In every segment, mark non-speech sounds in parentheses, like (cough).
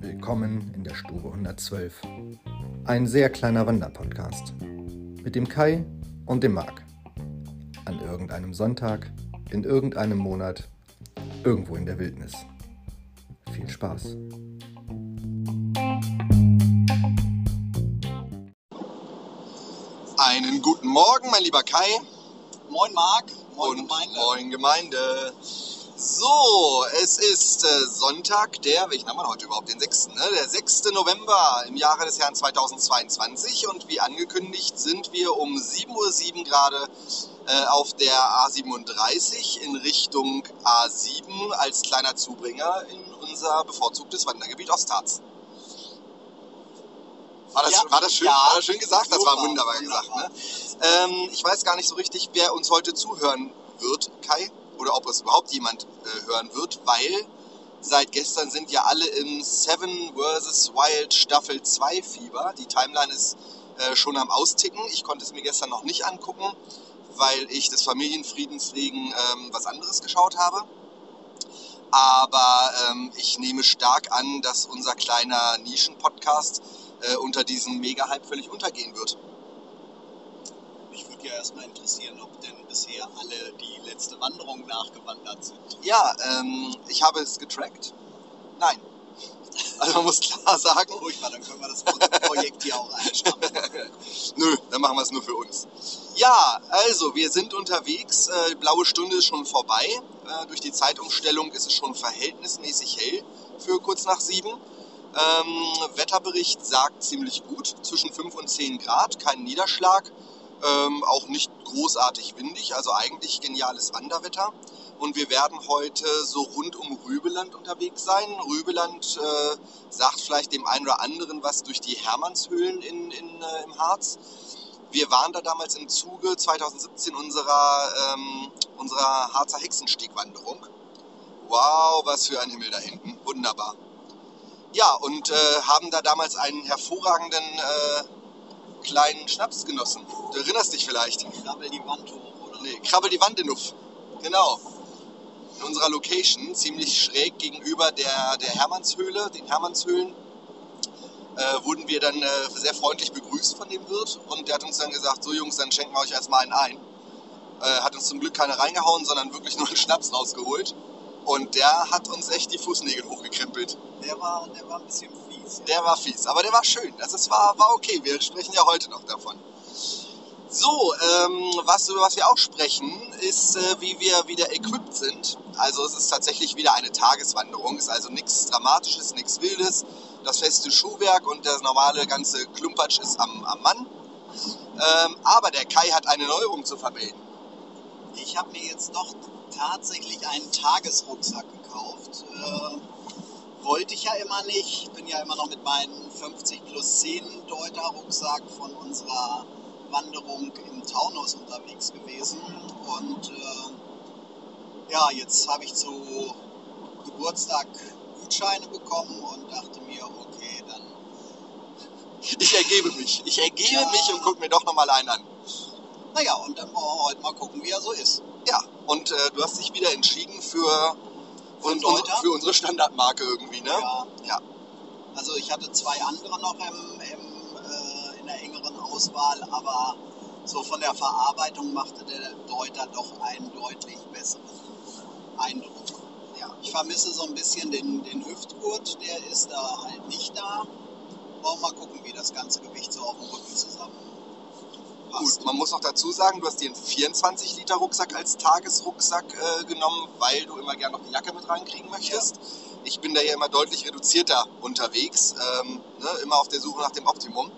Willkommen in der Stube 112. Ein sehr kleiner Wanderpodcast. Mit dem Kai und dem Marc. An irgendeinem Sonntag, in irgendeinem Monat, irgendwo in der Wildnis. Viel Spaß. Einen guten Morgen, mein lieber Kai. Moin Marc, moin und Gemeinde. Moin Gemeinde. So, es ist äh, Sonntag, der, welchen haben wir heute überhaupt? Den 6. Ne? Der 6. November im Jahre des Herrn 2022 und wie angekündigt sind wir um 7.07 Uhr gerade äh, auf der A37 in Richtung A7 als kleiner Zubringer in unser bevorzugtes Wandergebiet Ostharz. War das, Ja, war das schön? ja. war das schön gesagt? Das war Super, wunderbar gesagt. Ne? Ähm, ich weiß gar nicht so richtig, wer uns heute zuhören wird, Kai, oder ob es überhaupt jemand äh, hören wird, weil seit gestern sind ja alle im Seven vs. Wild Staffel 2 Fieber. Die Timeline ist äh, schon am Austicken. Ich konnte es mir gestern noch nicht angucken, weil ich des Familienfriedens wegen ähm, was anderes geschaut habe. Aber ähm, ich nehme stark an, dass unser kleiner Nischen-Podcast äh, unter diesem Mega-Hype völlig untergehen wird. Mich würde ja erstmal interessieren, ob denn bisher alle die letzte Wanderung nachgewandert sind. Ja, ähm, ich habe es getrackt. Nein. Also man muss klar sagen, Furchtbar, dann können wir das Projekt hier auch einstampfen. (laughs) nö, dann machen wir es nur für uns. Ja, also wir sind unterwegs. Äh, die blaue Stunde ist schon vorbei. Äh, durch die Zeitumstellung ist es schon verhältnismäßig hell für kurz nach sieben. Ähm, Wetterbericht sagt ziemlich gut, zwischen 5 und 10 Grad, kein Niederschlag, ähm, auch nicht großartig windig, also eigentlich geniales Wanderwetter. Und wir werden heute so rund um Rübeland unterwegs sein. Rübeland äh, sagt vielleicht dem einen oder anderen was durch die Hermannshöhlen in, in, äh, im Harz. Wir waren da damals im Zuge 2017 unserer, ähm, unserer Harzer Hexenstiegwanderung. Wow, was für ein Himmel da hinten. Wunderbar. Ja, und äh, haben da damals einen hervorragenden äh, kleinen Schnaps genossen. Du erinnerst dich vielleicht? Krabbel die Wand hoch, oder? Nee, Krabbel die Wand in Nuff. Genau. In unserer Location, ziemlich schräg gegenüber der, der Hermannshöhle, den Hermannshöhlen, äh, wurden wir dann äh, sehr freundlich begrüßt von dem Wirt und der hat uns dann gesagt, so Jungs, dann schenken wir euch erstmal einen ein. Äh, hat uns zum Glück keine reingehauen, sondern wirklich nur einen Schnaps rausgeholt. Und der hat uns echt die Fußnägel hochgekrempelt. Der war, der war ein bisschen fies. Der war fies, aber der war schön. Also es war, war okay. Wir sprechen ja heute noch davon. So, ähm, was, über was wir auch sprechen, ist, äh, wie wir wieder equipped sind. Also es ist tatsächlich wieder eine Tageswanderung. Ist also nichts Dramatisches, nichts Wildes. Das feste Schuhwerk und der normale ganze Klumpatsch ist am, am Mann. Ähm, aber der Kai hat eine Neuerung zu vermelden. Ich habe mir jetzt doch tatsächlich einen Tagesrucksack gekauft. Äh, wollte ich ja immer nicht. Ich bin ja immer noch mit meinem 50 plus 10 Deuter Rucksack von unserer Wanderung im Taunus unterwegs gewesen. Und äh, ja, jetzt habe ich zu Geburtstag Gutscheine bekommen und dachte mir, okay, dann (laughs) Ich ergebe mich. Ich ergebe Ja. mich und gucke mir doch nochmal einen an. Naja, und dann wollen wir heute mal gucken, wie er so ist. Ja, und äh, du hast dich wieder entschieden für, und, unsere, für unsere Standardmarke irgendwie, ne? Ja. Ja. Also ich hatte zwei andere noch im, im, äh, in der engeren Auswahl, aber so von der Verarbeitung machte der Deuter doch einen deutlich besseren Eindruck. Ja, ich vermisse so ein bisschen den, den Hüftgurt, der ist da halt nicht da. Wollen wir mal gucken, wie das ganze Gewicht so auf dem Rücken zusammen. Gut, man muss noch dazu sagen, du hast dir einen 24 Liter Rucksack als Tagesrucksack äh, genommen, weil du immer gerne noch die Jacke mit reinkriegen möchtest. Ich bin da ja immer deutlich reduzierter unterwegs, ähm, ne, immer auf der Suche nach dem Optimum.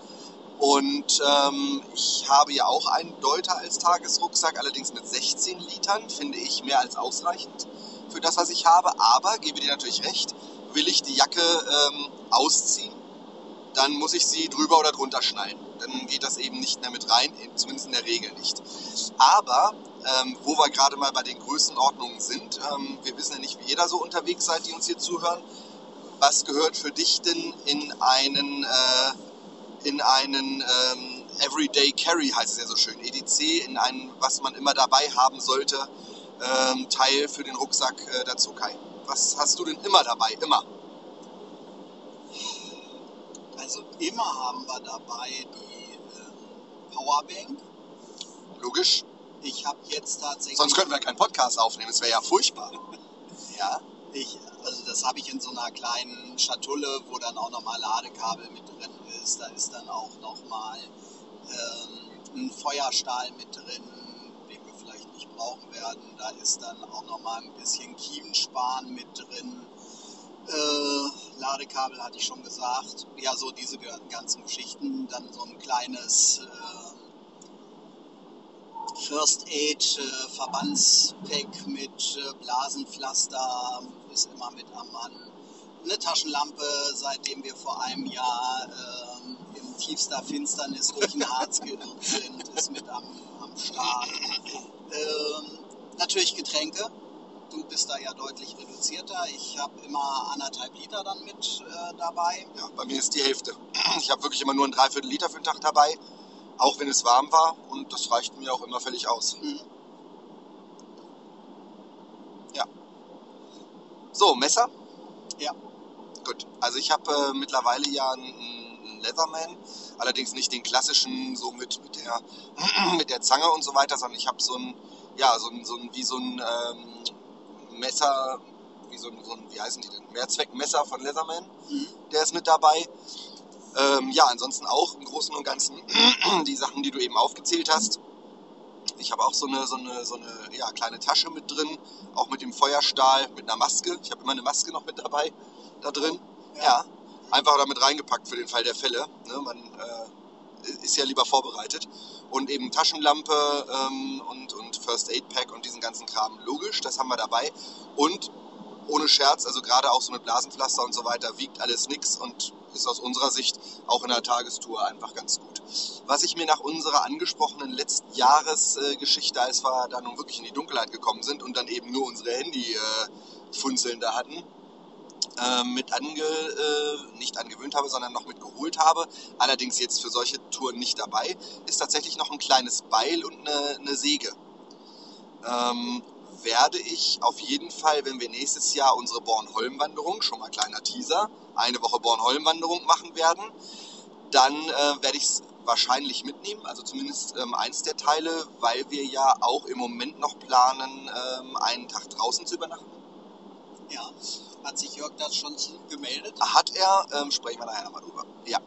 Und ähm, ich habe ja auch einen Deuter als Tagesrucksack, allerdings mit 16 Litern, finde ich mehr als ausreichend für das, was ich habe. Aber, gebe dir natürlich recht, will ich die Jacke ähm, ausziehen, dann muss ich sie drüber oder drunter schnallen. Dann geht das eben nicht mehr mit rein, zumindest in der Regel nicht. Aber, ähm, wo wir gerade mal bei den Größenordnungen sind, ähm, wir wissen ja nicht, wie jeder so unterwegs seid, die uns hier zuhören. Was gehört für dich denn in einen, äh, in einen ähm, Everyday Carry, heißt es ja so schön, EDC, in einen, was man immer dabei haben sollte, ähm, Teil für den Rucksack äh, dazu, Kai? Was hast du denn immer dabei? Immer. Also immer haben wir dabei die ähm, Powerbank. Logisch. Ich habe jetzt tatsächlich. Sonst könnten wir keinen Podcast aufnehmen. Das wäre ja furchtbar. (laughs) Ja. Ich, also das habe ich in so einer kleinen Schatulle, wo dann auch nochmal Ladekabel mit drin ist. Da ist dann auch nochmal ähm, ein Feuerstahl mit drin, den wir vielleicht nicht brauchen werden. Da ist dann auch nochmal ein bisschen Kiemenspan mit drin. Äh, Ladekabel hatte ich schon gesagt. Ja, so diese ganzen Geschichten. Dann so ein kleines äh, First Aid äh, Verbandspack mit äh, Blasenpflaster ist immer mit am Mann. Eine Taschenlampe, seitdem wir vor einem Jahr ähm, in tiefster Finsternis durch den Harz geirrt sind, ist mit am, am Start. Ähm, natürlich Getränke. Du bist da ja deutlich reduzierter. Ich habe immer anderthalb Liter dann mit äh, dabei. Ja, bei mir ist die Hälfte. (clears throat) Ich habe wirklich immer nur ein Dreiviertel Liter für den Tag dabei, auch wenn es warm war und das reicht mir auch immer völlig aus. Mhm. Ja. So, Messer? Ja. Gut. Also ich habe äh, mittlerweile ja einen, einen Leatherman, allerdings nicht den klassischen, so mit, mit, der, (clears throat) mit der Zange und so weiter, sondern ich habe so ein, ja, so ein, so ein, wie so ein ähm, Messer, wie so ein, so ein, wie heißen die denn? Mehrzweckmesser von Leatherman, Mhm. der ist mit dabei. Ähm, ja, ansonsten auch im Großen und Ganzen (clears throat) die Sachen, die du eben aufgezählt hast. Ich habe auch so eine, so eine, so eine ja, kleine Tasche mit drin, auch mit dem Feuerstahl, mit einer Maske. Ich habe immer eine Maske noch mit dabei, da drin. Ja, einfach damit reingepackt für den Fall der Fälle. Ne? Man äh, ist ja lieber vorbereitet. Und eben Taschenlampe ähm, und, und First Aid Pack und diesen ganzen Kram. Logisch, das haben wir dabei. Und ohne Scherz, also gerade auch so mit Blasenpflaster und so weiter, wiegt alles nix und ist aus unserer Sicht auch in der Tagestour einfach ganz gut. Was ich mir nach unserer angesprochenen letzten Jahresgeschichte, als wir da nun wirklich in die Dunkelheit gekommen sind und dann eben nur unsere Handy-Funzeln da hatten, äh, mit ange, äh, nicht angewöhnt habe, sondern noch mit geholt habe, allerdings jetzt für solche Touren nicht dabei, ist tatsächlich noch ein kleines Beil und eine, eine Säge. Ähm, werde ich auf jeden Fall, wenn wir nächstes Jahr unsere Bornholm-Wanderung, schon mal kleiner Teaser, eine Woche Bornholm-Wanderung machen werden, dann äh, werde ich es wahrscheinlich mitnehmen, also zumindest ähm, eins der Teile, weil wir ja auch im Moment noch planen, ähm, einen Tag draußen zu übernachten. Ja. Hat sich Jörg das schon gemeldet? Hat er, ähm, sprechen wir nachher nochmal drüber. Ja.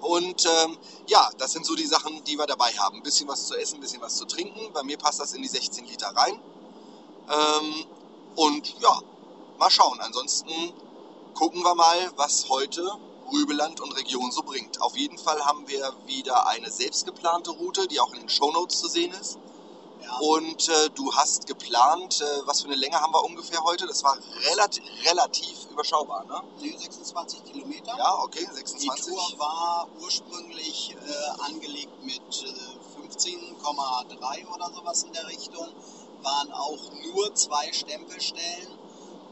Und ähm, ja, das sind so die Sachen, die wir dabei haben. Ein bisschen was zu essen, ein bisschen was zu trinken. Bei mir passt das in die 16 Liter rein. Ähm, und ja, mal schauen. Ansonsten gucken wir mal, was heute Rübeland und Region so bringt. Auf jeden Fall haben wir wieder eine selbst geplante Route, die auch in den Shownotes zu sehen ist. Und äh, du hast geplant, äh, was für eine Länge haben wir ungefähr heute? Das war relativ, relativ überschaubar, ne? Nee, 26 Kilometer. Ja, okay, Die 26. Tour war ursprünglich äh, angelegt mit äh, 15,3 oder sowas in der Richtung. Waren auch nur zwei Stempelstellen.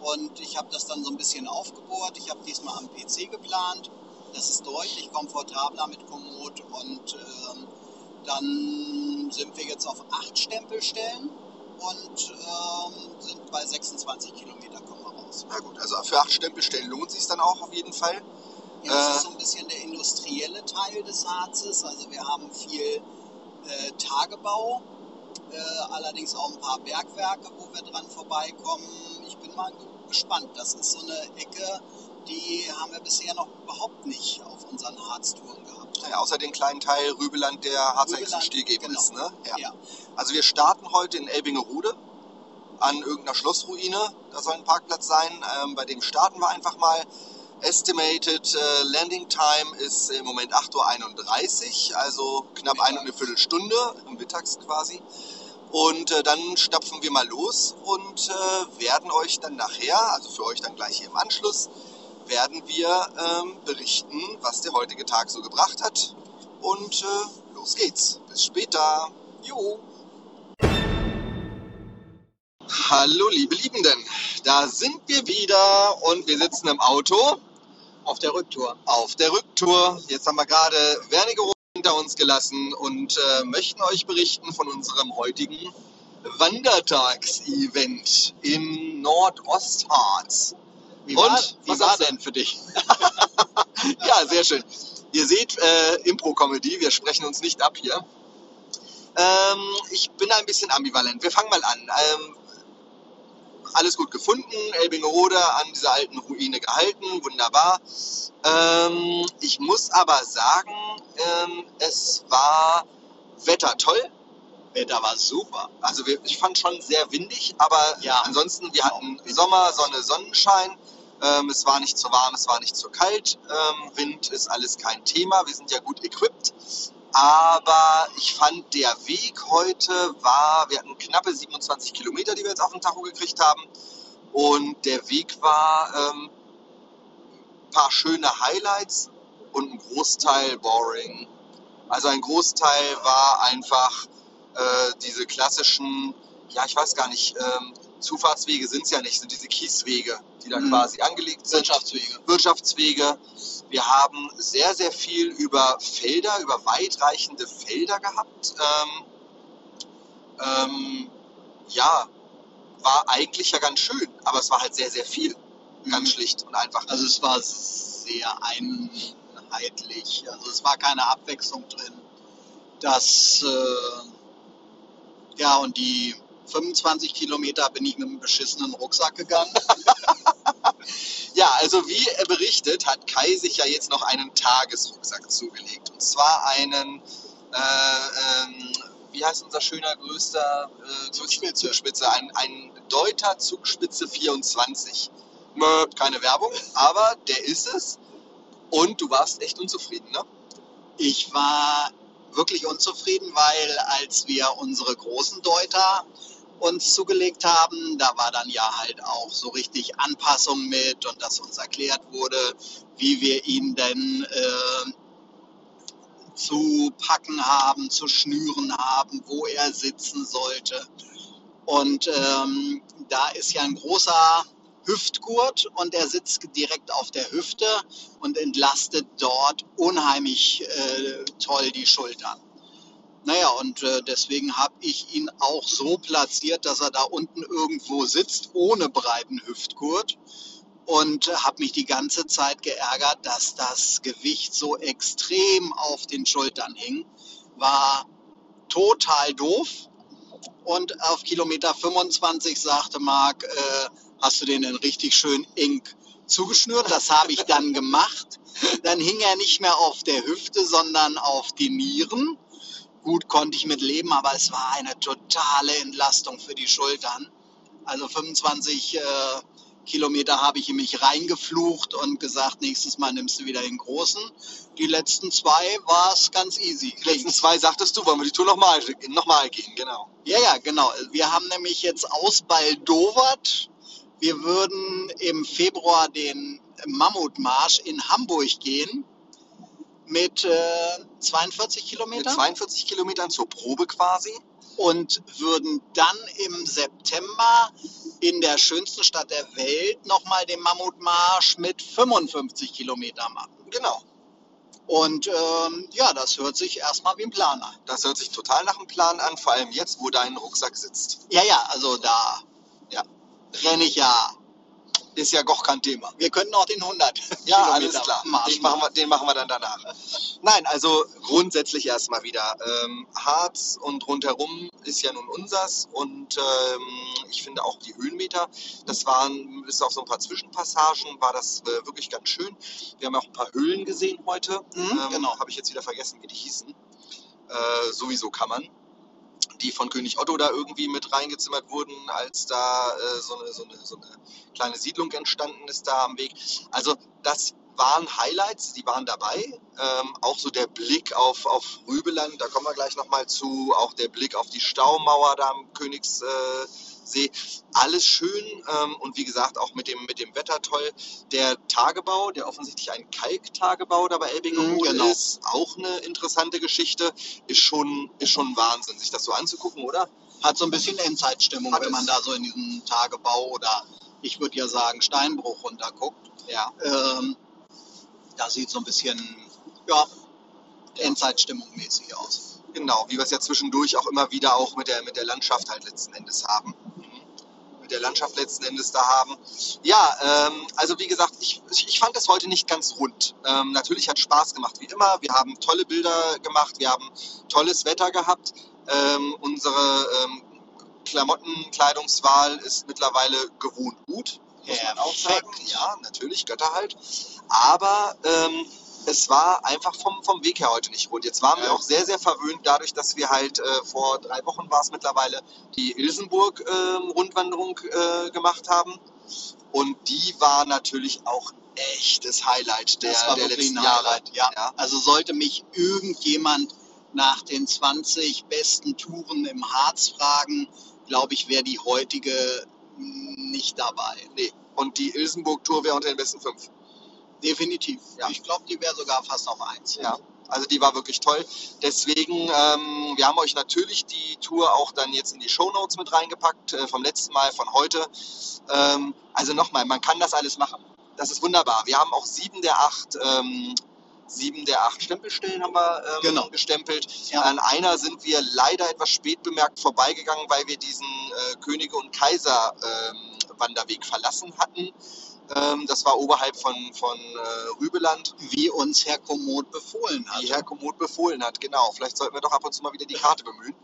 Und ich habe das dann so ein bisschen aufgebohrt. Ich habe diesmal am PC geplant. Das ist deutlich komfortabler mit Komoot. Und ähm, dann sind wir jetzt auf acht Stempelstellen und ähm, sind bei 26 Kilometer kommen wir raus. Na gut, also für acht Stempelstellen lohnt sich dann auch auf jeden Fall. Ja, das Äh. ist so ein bisschen der industrielle Teil des Harzes. Also wir haben viel äh, Tagebau, äh, allerdings auch ein paar Bergwerke, wo wir dran vorbeikommen. Ich bin mal ge- gespannt. Das ist so eine Ecke, die haben wir bisher noch überhaupt nicht auf unseren Harztouren gehabt. Ja, außer den kleinen Teil Rübeland, der Harzer Rübeland, Stilgeben genau. ist. Ne? Ja. Ja. Also wir starten heute in Elbingerude an irgendeiner Schlossruine. Da soll ein Parkplatz sein. Ähm, bei dem starten wir einfach mal. Estimated äh, Landing Time ist im Moment 8.31 Uhr, also knapp Mittag. eine und eine Viertelstunde, mittags quasi. Und äh, dann stapfen wir mal los und äh, werden euch dann nachher, also für euch dann gleich hier im Anschluss, werden wir ähm, berichten, was der heutige Tag so gebracht hat. Und äh, los geht's. Bis später. Jo. Hallo, liebe Liebenden. Da sind wir wieder und wir sitzen im Auto Auf der Rücktour. auf der Rücktour. Jetzt haben wir gerade Wernigerode hinter uns gelassen und äh, möchten euch berichten von unserem heutigen Wandertags-Event in Nordostharz. Wie Und? war, Was wie war sagst du? denn für dich? (laughs) Ja, sehr schön. Ihr seht äh, Impro-Comedy, wir sprechen uns nicht ab hier. Ähm, ich bin ein bisschen ambivalent. Wir fangen mal an. Ähm, alles gut gefunden, Elbingerode an dieser alten Ruine gehalten, wunderbar. Ähm, ich muss aber sagen, ähm, es war Wetter toll. Wetter war super. Also wir, ich fand schon sehr windig, aber Ja. ansonsten, wir hatten Sommer, Sonne, Sonnenschein. Ähm, es war nicht zu warm, es war nicht zu kalt. Ähm, Wind ist alles kein Thema. Wir sind ja gut equipped. Aber ich fand, der Weg heute war, wir hatten knappe 27 Kilometer, die wir jetzt auf dem Tacho gekriegt haben. Und der Weg war ähm, ein paar schöne Highlights und ein Großteil boring. Also ein Großteil war einfach äh, diese klassischen, ja, ich weiß gar nicht, ähm, Zufahrtswege sind es ja nicht, sind diese Kieswege, die da Mhm. quasi angelegt sind. Wirtschaftswege. Wirtschaftswege. Wir haben sehr, sehr viel über Felder, über weitreichende Felder gehabt. Ähm, ähm, ja, war eigentlich ja ganz schön, aber es war halt sehr, sehr viel. Ganz Mhm. schlicht und einfach. Also es war sehr einheitlich. Also es war keine Abwechslung drin. Das, äh, ja, und die 25 Kilometer bin ich mit einem beschissenen Rucksack gegangen. (laughs) Ja, also wie er berichtet, hat Kai sich ja jetzt noch einen Tagesrucksack zugelegt. Und zwar einen, äh, ähm, wie heißt unser schöner größter äh, Zugspitze. Zugspitze? Ein, ein Deuter Zugspitze 24. Mö, Keine Werbung, aber der ist es. Und du warst echt unzufrieden, ne? Ich war wirklich unzufrieden, weil als wir unsere großen Deuter uns zugelegt haben, da war dann ja halt auch so richtig Anpassung mit und dass uns erklärt wurde, wie wir ihn denn äh, zu packen haben, zu schnüren haben, wo er sitzen sollte. Und ähm, da ist ja ein großer Hüftgurt und er sitzt direkt auf der Hüfte und entlastet dort unheimlich äh, toll die Schultern. Naja, und äh, deswegen habe ich ihn auch so platziert, dass er da unten irgendwo sitzt, ohne breiten Hüftgurt. Und äh, habe mich die ganze Zeit geärgert, dass das Gewicht so extrem auf den Schultern hing. War total doof. Und auf Kilometer 25 sagte Marc, äh, hast du den denn richtig schön eng zugeschnürt? Das habe ich dann gemacht. Dann hing er nicht mehr auf der Hüfte, sondern auf die Nieren. Gut konnte ich mit leben, aber es war eine totale Entlastung für die Schultern. Also 25 äh, Kilometer habe ich in mich reingeflucht und gesagt, nächstes Mal nimmst du wieder den großen. Die letzten zwei war es ganz easy. Die letzten zwei sagtest du, wollen wir die Tour nochmal noch mal gehen, genau. Ja, ja, genau. Wir haben nämlich jetzt ausbaldowert. Wir würden im Februar den Mammutmarsch in Hamburg gehen mit äh, 42 Mit Kilometern 42 Kilometern zur Probe quasi. und würden dann im September in der schönsten Stadt der Welt nochmal den Mammutmarsch mit 55 Kilometern machen. Genau. Und ähm, ja, das hört sich erstmal wie ein Plan an. Das hört sich total nach einem Plan an, vor allem jetzt, wo dein Rucksack sitzt. Ja, ja, also da Ja. renne ich ja. Ist ja doch kein Thema. Wir könnten auch den 100 Ja, alles klar. Den machen, wir, den machen wir dann danach. Nein, also grundsätzlich erstmal wieder. Ähm, Harz und rundherum ist ja nun unsers und ähm, ich finde auch die Höhenmeter, das waren bis auf so ein paar Zwischenpassagen, war das äh, wirklich ganz schön. Wir haben auch ein paar Höhlen gesehen heute. Mhm, ähm, genau. Habe ich jetzt wieder vergessen, wie die hießen. Äh, sowieso kann man. Die von König Otto da irgendwie mit reingezimmert wurden, als da äh, so, eine, so, eine, so eine kleine Siedlung entstanden ist da am Weg. Also das waren Highlights, die waren dabei. Ähm, auch so der Blick auf, auf Rübeland, da kommen wir gleich nochmal zu. Auch der Blick auf die Staumauer da am Königssee. Alles schön ähm, und wie gesagt auch mit dem, mit dem Wetter toll. Der Tagebau, der offensichtlich ein Kalktagebau da bei Elbingerode Mhm, genau. ist, auch eine interessante Geschichte. Ist schon, ist schon Wahnsinn, sich das so anzugucken, oder? Hat so ein bisschen Endzeitstimmung, Hat wenn man da so in diesen Tagebau oder ich würde ja sagen Steinbruch runterguckt. Ja. Ähm, da sieht so ein bisschen, ja, Endzeitstimmung mäßig aus. Genau, wie wir es ja zwischendurch auch immer wieder auch mit der, mit der Landschaft halt letzten Endes haben. Mit der Landschaft letzten Endes da haben. Ja, ähm, also wie gesagt, ich, ich fand das heute nicht ganz rund. Ähm, natürlich hat Spaß gemacht, wie immer. Wir haben tolle Bilder gemacht, wir haben tolles Wetter gehabt. Ähm, unsere ähm, Klamottenkleidungswahl ist mittlerweile gewohnt gut, muss man auch sagen. Ja, natürlich, Götter halt. Aber ähm, es war einfach vom, vom Weg her heute nicht rund. Jetzt waren wir auch sehr, sehr verwöhnt dadurch, dass wir halt äh, vor drei Wochen war es mittlerweile die Ilsenburg-Rundwanderung äh, gemacht haben. Und die war natürlich auch echtes Highlight der, der letzten Jahre. Ja. Ja. Also sollte mich irgendjemand nach den 20 besten Touren im Harz fragen, glaube ich, wäre die heutige nicht dabei. Nee. Und die Ilsenburg-Tour wäre unter den besten fünf. Definitiv. Ja. Ich glaube, die wäre sogar fast auf eins. Ja, also die war wirklich toll. Deswegen, ähm, wir haben euch natürlich die Tour auch dann jetzt in die Shownotes mit reingepackt, äh, vom letzten Mal, von heute. Ähm, also nochmal, man kann das alles machen. Das ist wunderbar. Wir haben auch sieben der acht, ähm, sieben der acht Stempelstellen haben wir ähm, Genau. gestempelt. Ja. An einer sind wir leider etwas spät bemerkt vorbeigegangen, weil wir diesen äh, Könige und Kaiser ähm, Wanderweg verlassen hatten. Ähm, das war oberhalb von, von äh, Rübeland Wie uns Herr Komoot befohlen hat. wie Herr Komoot befohlen hat, genau. Vielleicht sollten wir doch ab und zu mal wieder die Karte bemühen.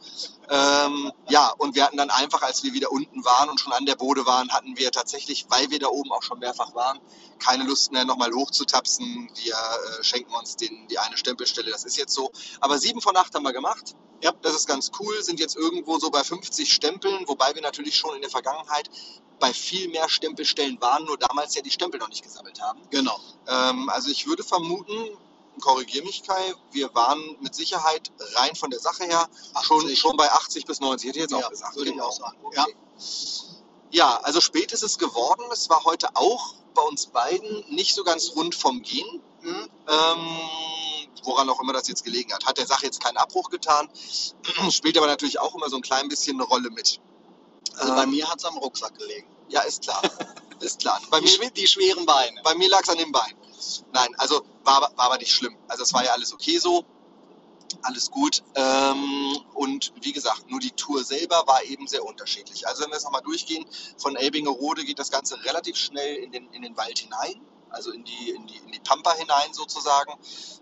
Ähm, ja, und wir hatten dann einfach, als wir wieder unten waren und schon an der Bode waren, hatten wir tatsächlich, weil wir da oben auch schon mehrfach waren, keine Lust mehr, nochmal hochzutapsen. Wir äh, schenken uns den, die eine Stempelstelle, das ist jetzt so. Aber sieben von acht haben wir gemacht. Ja, das ist ganz cool, sind jetzt irgendwo so bei 50 Stempeln, wobei wir natürlich schon in der Vergangenheit bei viel mehr Stempelstellen waren, nur damals ja die Stempel noch nicht gesammelt haben. Genau. Ähm, also ich würde vermuten, korrigiere mich Kai, wir waren mit Sicherheit rein von der Sache her schon, 80. schon bei 80 bis 90, hätte ich jetzt Ja, auch gesagt. würde ich Genau. auch sagen. Okay. Ja, also spät ist es geworden. Es war heute auch bei uns beiden nicht so ganz rund vom Gehen. Hm? Ähm, woran auch immer das jetzt gelegen hat. Hat der Sache jetzt keinen Abbruch getan, (clears throat) spielt aber natürlich auch immer so ein klein bisschen eine Rolle mit. Also bei Ähm, mir hat es am Rucksack gelegen. Ja, ist klar. (laughs) ist klar. Bei Die, mir, die schweren Beine. bei mir lag es an den Beinen. Nein, also war, aber- war aber nicht schlimm. Also es war ja alles okay so. Alles gut. Ähm, und wie gesagt, nur die Tour selber war eben sehr unterschiedlich. Also wenn wir es nochmal durchgehen, von Elbingerode geht das Ganze relativ schnell in den, in den Wald hinein, also in die, in, die, in die Pampa hinein sozusagen.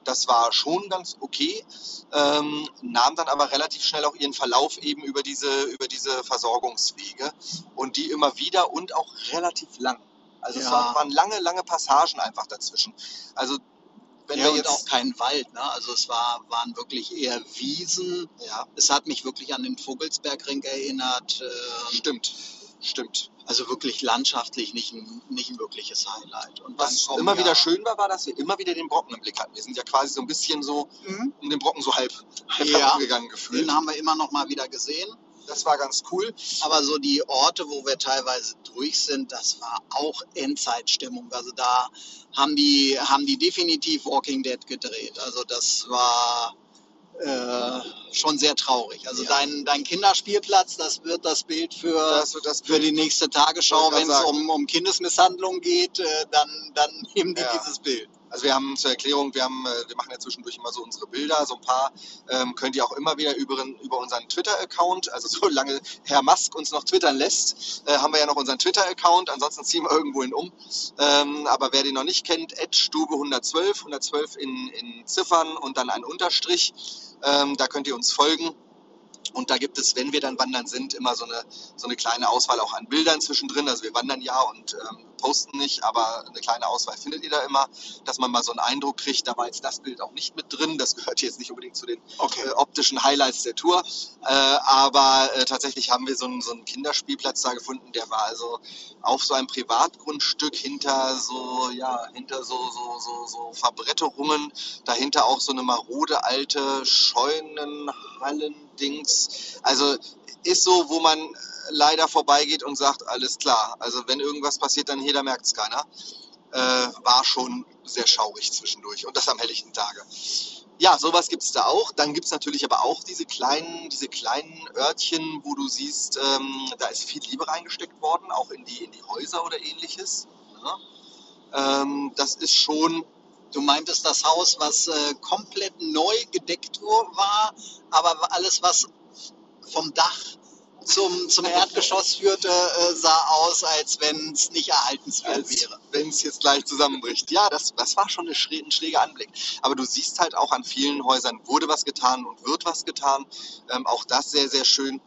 Das war schon ganz okay, ähm, nahm dann aber relativ schnell auch ihren Verlauf eben über diese, über diese Versorgungswege und die immer wieder und auch relativ lang. Also es Ja. waren, lange, lange Passagen einfach dazwischen. Also wenn ja, wir jetzt auch kein Wald. Ne? Also es war, waren wirklich eher Wiesen. ja, Es hat mich wirklich an den Vogelsbergring erinnert. ähm, stimmt, stimmt. Also wirklich landschaftlich nicht ein, nicht ein wirkliches Highlight. Und Was immer wieder schön war, war, dass wir immer wieder den Brocken im Blick hatten. Wir sind ja quasi so ein bisschen so Mhm. um den Brocken so halb, Ja. herumgegangen gefühlt. Den haben wir immer noch mal wieder gesehen. Das war ganz cool. Aber so die Orte, wo wir teilweise durch sind, das war auch Endzeitstimmung. Also da haben die, haben die definitiv Walking Dead gedreht. Also das war äh, schon sehr traurig. Also Ja. dein, dein Kinderspielplatz, das wird das Bild für, Das, das für die nächste Tagesschau, wenn es um, um Kindesmisshandlung geht, äh, dann, dann (laughs) nehmen die Ja. dieses Bild. Also wir haben zur Erklärung, wir, haben, äh, wir machen ja zwischendurch immer so unsere Bilder, so ein paar ähm, könnt ihr auch immer wieder über, über unseren Twitter-Account, also (laughs) solange Herr Musk uns noch twittern lässt, äh, haben wir ja noch unseren Twitter-Account, ansonsten ziehen wir irgendwo ihn um. Ähm, aber wer den noch nicht kennt, Stube 112, 112 in, in Ziffern und dann ein Unterstrich, ähm, da könnt ihr uns folgen. Und da gibt es, wenn wir dann wandern sind, immer so eine, so eine kleine Auswahl auch an Bildern zwischendrin. Also wir wandern ja und ähm, posten nicht, aber eine kleine Auswahl findet ihr da immer, dass man mal so einen Eindruck kriegt. Da war jetzt das Bild auch nicht mit drin. Das gehört jetzt nicht unbedingt zu den Okay. äh, optischen Highlights der Tour. Äh, aber äh, tatsächlich haben wir so einen, so einen Kinderspielplatz da gefunden, der war also auf so einem Privatgrundstück hinter so, ja, hinter so, so, so, so Verbretterungen, dahinter auch so eine marode alte Scheunenhallen-Dings. Also ist so, wo man leider vorbeigeht und sagt, alles klar. Also wenn irgendwas passiert, dann da merkt es keiner. Äh, war schon sehr schaurig zwischendurch und das am helllichten Tage. Ja, sowas gibt es da auch. Dann gibt es natürlich aber auch diese kleinen, diese kleinen Örtchen, wo du siehst, ähm, da ist viel Liebe reingesteckt worden, auch in die, in die Häuser oder ähnliches. Ja. Ähm, das ist schon Du meintest das Haus, was äh, komplett neu gedeckt war, aber alles, was vom Dach zum, zum Erdgeschoss führte, äh, sah aus, als wenn es nicht erhaltenswert als wäre. wenn es jetzt gleich zusammenbricht. Ja, das, das war schon eine schräg, ein schräger Anblick. Aber du siehst halt auch an vielen Häusern wurde was getan und wird was getan. Ähm, auch das sehr, sehr schön.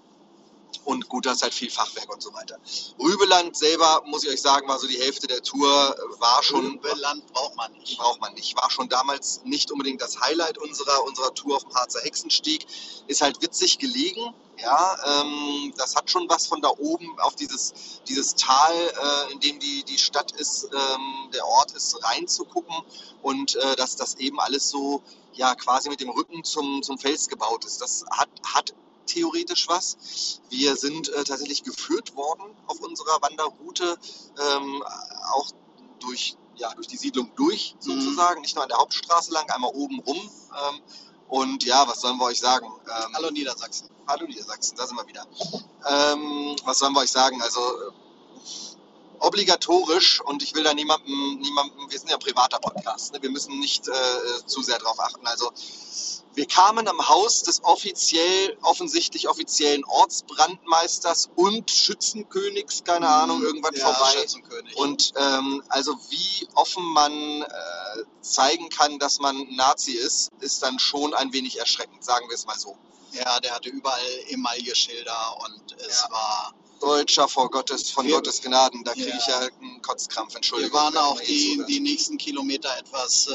Und gut, da ist halt viel Fachwerk und so weiter. Rübeland selber, muss ich euch sagen, war so die Hälfte der Tour, äh, war schon, Land braucht man nicht. braucht man nicht. War schon damals nicht unbedingt das Highlight unserer, unserer Tour auf dem Harzer Hexenstieg. Ist halt witzig gelegen. Ja, ähm, das hat schon was von da oben auf dieses, dieses Tal, äh, in dem die, die Stadt ist, ähm, der Ort ist, reinzugucken und äh, dass das eben alles so ja quasi mit dem Rücken zum, zum Fels gebaut ist. Das hat, hat theoretisch was. Wir sind äh, tatsächlich geführt worden auf unserer Wanderroute, ähm, auch durch, ja, durch die Siedlung durch sozusagen, nicht nur an der Hauptstraße lang, einmal oben rum. Ähm, und ja, was sollen wir euch sagen? Ähm, Hallo Niedersachsen. Hallo Niedersachsen, da sind wir wieder. Ähm, was sollen wir euch sagen? Also obligatorisch und ich will da niemandem, niemandem wir sind ja ein privater Podcast, ne? wir müssen nicht äh, zu sehr darauf achten. Also wir kamen am Haus des offiziell, offensichtlich offiziellen Ortsbrandmeisters und Schützenkönigs, keine Ahnung, irgendwann ja, vorbei. Und ähm, also wie offen man äh, zeigen kann, dass man Nazi ist, ist dann schon ein wenig erschreckend, sagen wir es mal so. ja, der hatte überall Emailleschilder und es Ja. war. Deutscher vor Gottes, von Wir- Gottes Gnaden, da kriege ich Ja. ja einen Kotzkrampf, Wir Entschuldigung. waren wenn auch die, die nächsten Kilometer etwas äh,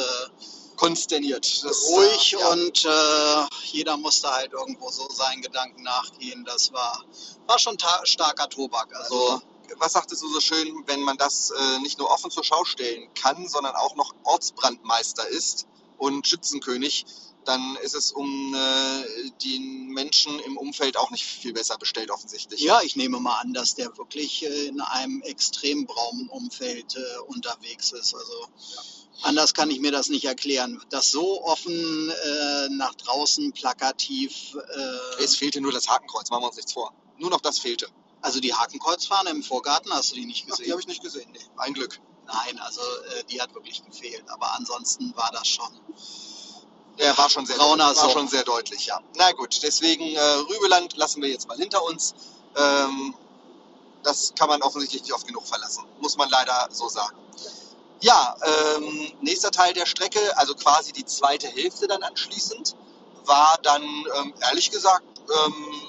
konsterniert. Das, ruhig äh, ja. und äh, jeder musste halt irgendwo so seinen Gedanken nachgehen. Das war, war schon ta starker Tobak. Also, Also, was sagtest du so schön, wenn man das äh, nicht nur offen zur Schau stellen kann, sondern auch noch Ortsbrandmeister ist und Schützenkönig, dann ist es um äh, die Menschen im Umfeld auch nicht viel besser bestellt offensichtlich. ja, ich nehme mal an, dass der wirklich äh, in einem extrem braunen Umfeld äh, unterwegs ist. Also anders kann ich mir das nicht erklären. Das so offen äh, nach draußen plakativ. Äh, Es fehlte nur das Hakenkreuz, machen wir uns nichts vor. Nur noch das fehlte. also die Hakenkreuzfahne im Vorgarten hast du die nicht Ach, gesehen? die habe ich nicht gesehen. Nee, ein Glück. Nein, also äh, die hat wirklich gefehlt. Aber ansonsten war das schon. Der war schon sehr, Brauner war schon sehr deutlich, ja. Na gut, deswegen äh, Rübeland lassen wir jetzt mal hinter uns. Ähm, das kann man offensichtlich nicht oft genug verlassen, muss man leider so sagen. Ja, ähm, nächster Teil der Strecke, also quasi die zweite Hälfte dann anschließend, war dann ähm, ehrlich gesagt, ähm,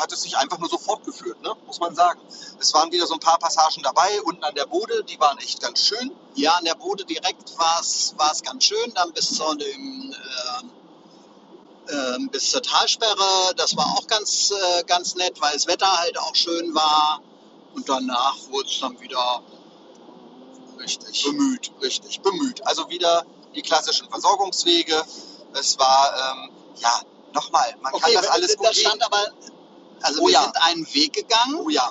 hat es sich einfach nur so fortgeführt, ne? muss man sagen. Es waren wieder so ein paar Passagen dabei, unten an der Bode, die waren echt ganz schön. Ja, an der Bode direkt war es ganz schön, dann bis zu dem äh, ähm, bis zur Talsperre. Das war auch ganz, äh, ganz nett, weil das Wetter halt auch schön war. Und danach wurde es dann wieder Richtig. Bemüht, richtig, bemüht. Also wieder die klassischen Versorgungswege. Es war, ähm, ja, nochmal, man kann das alles gut da gehen. stand aber, also Oh wir ja. sind einen Weg gegangen. Oh ja,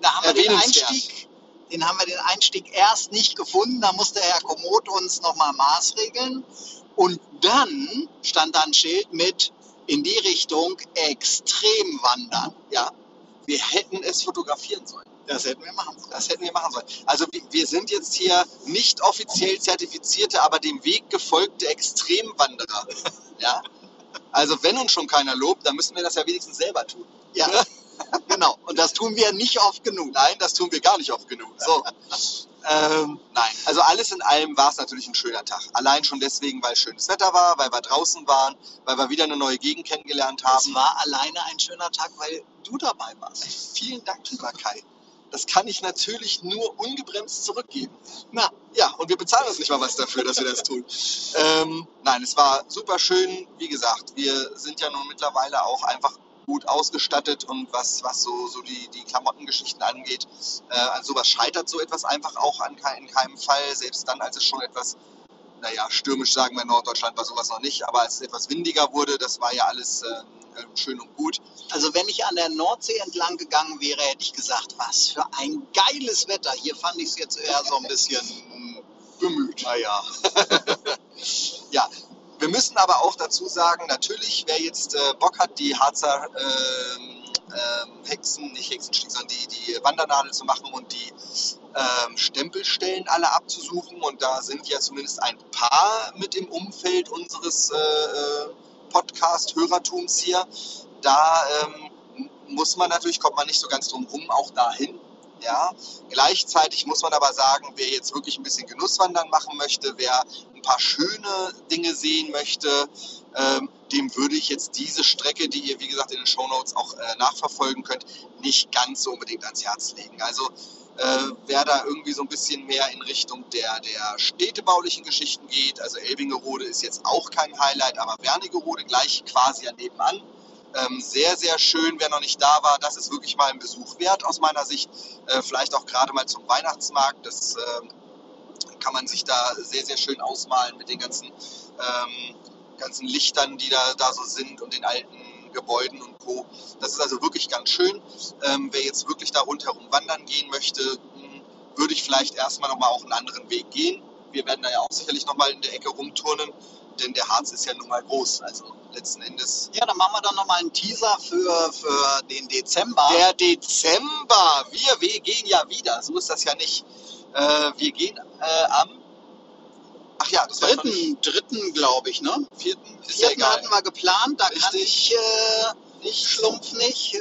da haben wir den. Einstieg, den haben wir den Einstieg erst nicht gefunden. Da musste Herr Komoot uns nochmal maßregeln. Und dann stand da ein Schild mit in die Richtung extrem wandern. ja. Wir hätten es fotografieren sollen. Das hätten wir machen sollen. Das hätten wir machen sollen. Also wir sind jetzt hier nicht offiziell zertifizierte, aber dem Weg gefolgte Extremwanderer. (laughs) Ja. Also wenn uns schon keiner lobt, dann müssen wir das ja wenigstens selber tun. Ja, (laughs) genau. Und das tun wir nicht oft genug. Nein, das tun wir gar nicht oft genug. So. (laughs) ähm, nein, also alles in allem war es natürlich ein schöner Tag. Allein schon deswegen, weil schönes Wetter war, weil wir draußen waren, weil wir wieder eine neue Gegend kennengelernt Es haben. war alleine ein schöner Tag, weil du dabei warst. Vielen Dank, lieber Kai. Das kann ich natürlich nur ungebremst zurückgeben. Na, ja, und wir bezahlen uns nicht mal was dafür, dass wir das tun. (laughs) Ähm, nein, es war super schön. Wie gesagt, wir sind ja nun mittlerweile auch einfach gut ausgestattet und was, was so, so die, die Klamottengeschichten angeht, äh, an sowas scheitert so etwas einfach auch an, in keinem Fall, selbst dann, als es schon etwas, naja, stürmisch sagen wir in Norddeutschland war sowas noch nicht, aber als es etwas windiger wurde, das war ja alles äh, äh, schön und gut. Also wenn ich an der Nordsee entlang gegangen wäre, hätte ich gesagt, was für ein geiles Wetter. Hier fand ich es jetzt eher so ein bisschen Bemüht. naja. (laughs) Ja, wir müssen aber auch dazu sagen, natürlich, wer jetzt äh, Bock hat, die Harzer ähm, ähm, Hexen, nicht Hexenstieg, sondern die, die Wandernadel zu machen und die ähm, Stempelstellen alle abzusuchen und da sind ja zumindest ein paar mit im Umfeld unseres äh, äh, Podcast-Hörertums hier. Da ähm, muss man natürlich, kommt man nicht so ganz drum rum, auch dahin. Ja, gleichzeitig muss man aber sagen, wer jetzt wirklich ein bisschen Genusswandern machen möchte, wer ein paar schöne Dinge sehen möchte, ähm, dem würde ich jetzt diese Strecke, die ihr wie gesagt in den Shownotes auch äh, nachverfolgen könnt, nicht ganz so unbedingt ans Herz legen. Also äh, wer da irgendwie so ein bisschen mehr in Richtung der, der städtebaulichen Geschichten geht, also Elbingerode ist jetzt auch kein Highlight, aber Wernigerode gleich quasi an nebenan. Ähm, sehr, sehr schön, wer noch nicht da war, das ist wirklich mal ein Besuch wert aus meiner Sicht. Äh, vielleicht auch gerade mal zum Weihnachtsmarkt, das äh, kann man sich da sehr, sehr schön ausmalen mit den ganzen, ähm, ganzen Lichtern, die da, da so sind und den alten Gebäuden und Co. Das ist also wirklich ganz schön. Ähm, wer jetzt wirklich da rundherum wandern gehen möchte, hm, würde ich vielleicht erstmal nochmal auch einen anderen Weg gehen. Wir werden da ja auch sicherlich nochmal in der Ecke rumturnen, denn der Harz ist ja nun mal groß. Also letzten Endes. Ja, dann machen wir dann nochmal einen Teaser für, für den Dezember. Der Dezember! Wir, wir gehen ja wieder. So ist das ja nicht. Äh, wir gehen äh, am Ach ja, das dritten, dritten, glaube ich, ne? Vierten, ist vierten ja hatten wir geplant, da Richtig. kann ich äh, nicht, Schlumpf nicht. Äh,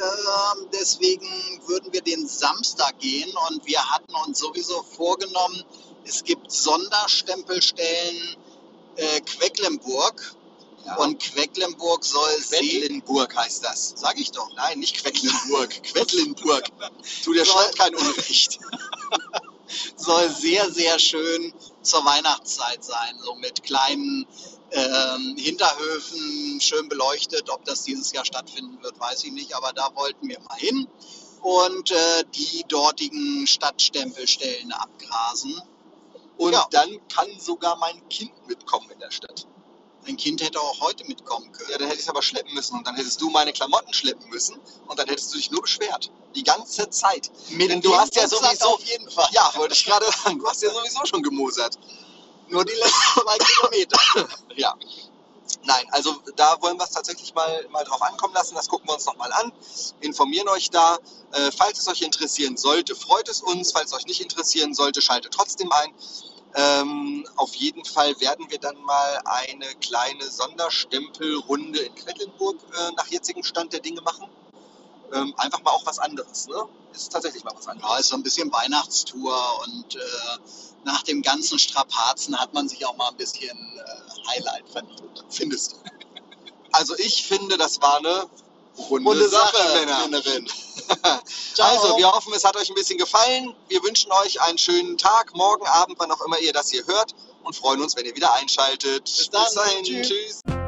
deswegen würden wir den Samstag gehen und wir hatten uns sowieso vorgenommen, es gibt Sonderstempelstellen äh, Quecklenburg. Ja. Und Quecklenburg soll Quedlinburg heißt das. Sag ich doch. Nein, nicht Quecklenburg. (laughs) Quedlinburg. Tu der Stadt kein Unrecht. (laughs) soll sehr, sehr schön zur Weihnachtszeit sein. So mit kleinen ähm, Hinterhöfen, schön beleuchtet. Ob das dieses Jahr stattfinden wird, weiß ich nicht. Aber da wollten wir mal hin und äh, die dortigen Stadtstempelstellen abgrasen. Und ja. dann kann sogar mein Kind mitkommen in der Stadt. Ein Kind hätte auch heute mitkommen können. Ja, dann hätte ich es aber schleppen müssen und dann hättest du meine Klamotten schleppen müssen und dann hättest du dich nur beschwert. Die ganze Zeit. Mit Denn du hast ja sowieso auf jeden Fall. Ja, wollte ich gerade sagen. Du hast ja sowieso schon gemosert. Nur die letzten (laughs) zwei Kilometer. ja. Nein, also da wollen wir es tatsächlich mal, mal drauf ankommen lassen. Das gucken wir uns nochmal an. Informieren euch da. Äh, falls es euch interessieren sollte, freut es uns. Falls es euch nicht interessieren sollte, schaltet trotzdem ein. Ähm, auf jeden Fall werden wir dann mal eine kleine Sonderstempelrunde in Quedlinburg äh, nach jetzigem Stand der Dinge machen. Ähm, einfach mal auch was anderes. Ne? Ist tatsächlich mal was anderes. Ja, ist so ein bisschen Weihnachtstour und äh, nach dem ganzen Strapazen hat man sich auch mal ein bisschen äh, Highlight verdient. Findest du? (laughs) Also ich finde, das war eine runde, runde Sache, Sache Männerin. (laughs) also, wir hoffen, es hat euch ein bisschen gefallen. Wir wünschen euch einen schönen Tag, morgen Abend, wann auch immer ihr das hier hört und freuen uns, wenn ihr wieder einschaltet. Bis, dann. Bis dahin. Tschüss. Tschüss.